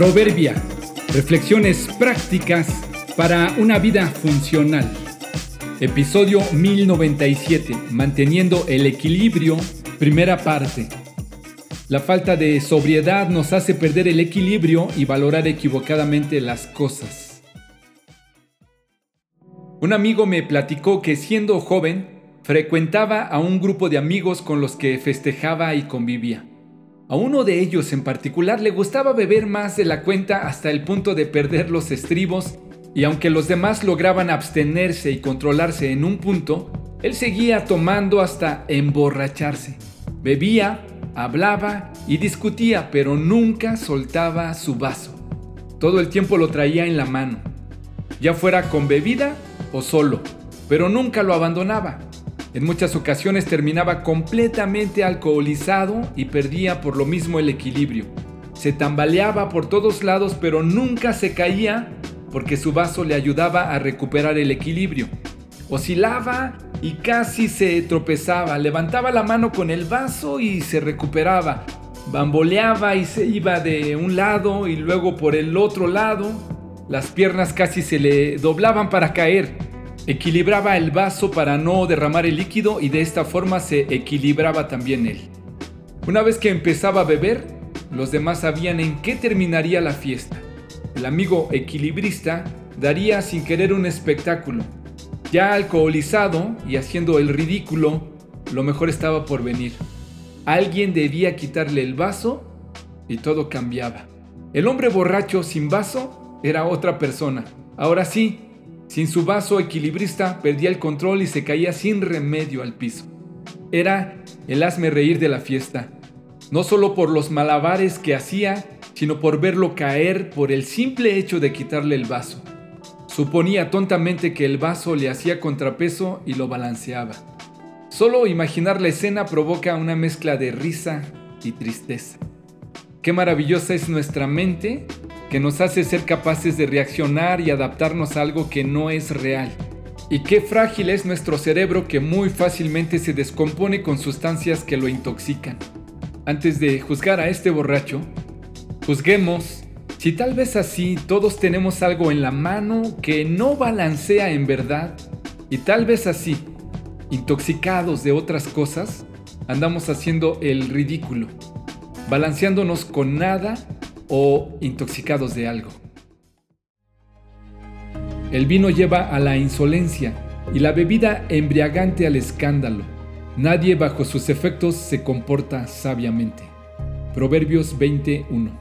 Proverbia. Reflexiones prácticas para una vida funcional. Episodio 1097. Manteniendo el equilibrio. Primera parte. La falta de sobriedad nos hace perder el equilibrio y valorar equivocadamente las cosas. Un amigo me platicó que siendo joven frecuentaba a un grupo de amigos con los que festejaba y convivía. A uno de ellos en particular le gustaba beber más de la cuenta hasta el punto de perder los estribos y aunque los demás lograban abstenerse y controlarse en un punto, él seguía tomando hasta emborracharse. Bebía, hablaba y discutía, pero nunca soltaba su vaso. Todo el tiempo lo traía en la mano, ya fuera con bebida o solo, pero nunca lo abandonaba. En muchas ocasiones terminaba completamente alcoholizado y perdía por lo mismo el equilibrio. Se tambaleaba por todos lados pero nunca se caía porque su vaso le ayudaba a recuperar el equilibrio. Oscilaba y casi se tropezaba, levantaba la mano con el vaso y se recuperaba, bamboleaba y se iba de un lado y luego por el otro lado, las piernas casi se le doblaban para caer. Equilibraba el vaso para no derramar el líquido y de esta forma se equilibraba también él. Una vez que empezaba a beber, los demás sabían en qué terminaría la fiesta. El amigo equilibrista daría sin querer un espectáculo. Ya alcoholizado y haciendo el ridículo, lo mejor estaba por venir. Alguien debía quitarle el vaso y todo cambiaba. El hombre borracho sin vaso era otra persona. Ahora sí, sin su vaso equilibrista perdía el control y se caía sin remedio al piso. Era el hazme reír de la fiesta, no solo por los malabares que hacía, sino por verlo caer por el simple hecho de quitarle el vaso. Suponía tontamente que el vaso le hacía contrapeso y lo balanceaba. Solo imaginar la escena provoca una mezcla de risa y tristeza. Qué maravillosa es nuestra mente que nos hace ser capaces de reaccionar y adaptarnos a algo que no es real. Y qué frágil es nuestro cerebro que muy fácilmente se descompone con sustancias que lo intoxican. Antes de juzgar a este borracho, juzguemos si tal vez así todos tenemos algo en la mano que no balancea en verdad y tal vez así, intoxicados de otras cosas, andamos haciendo el ridículo, balanceándonos con nada o intoxicados de algo. El vino lleva a la insolencia y la bebida embriagante al escándalo. Nadie bajo sus efectos se comporta sabiamente. Proverbios 21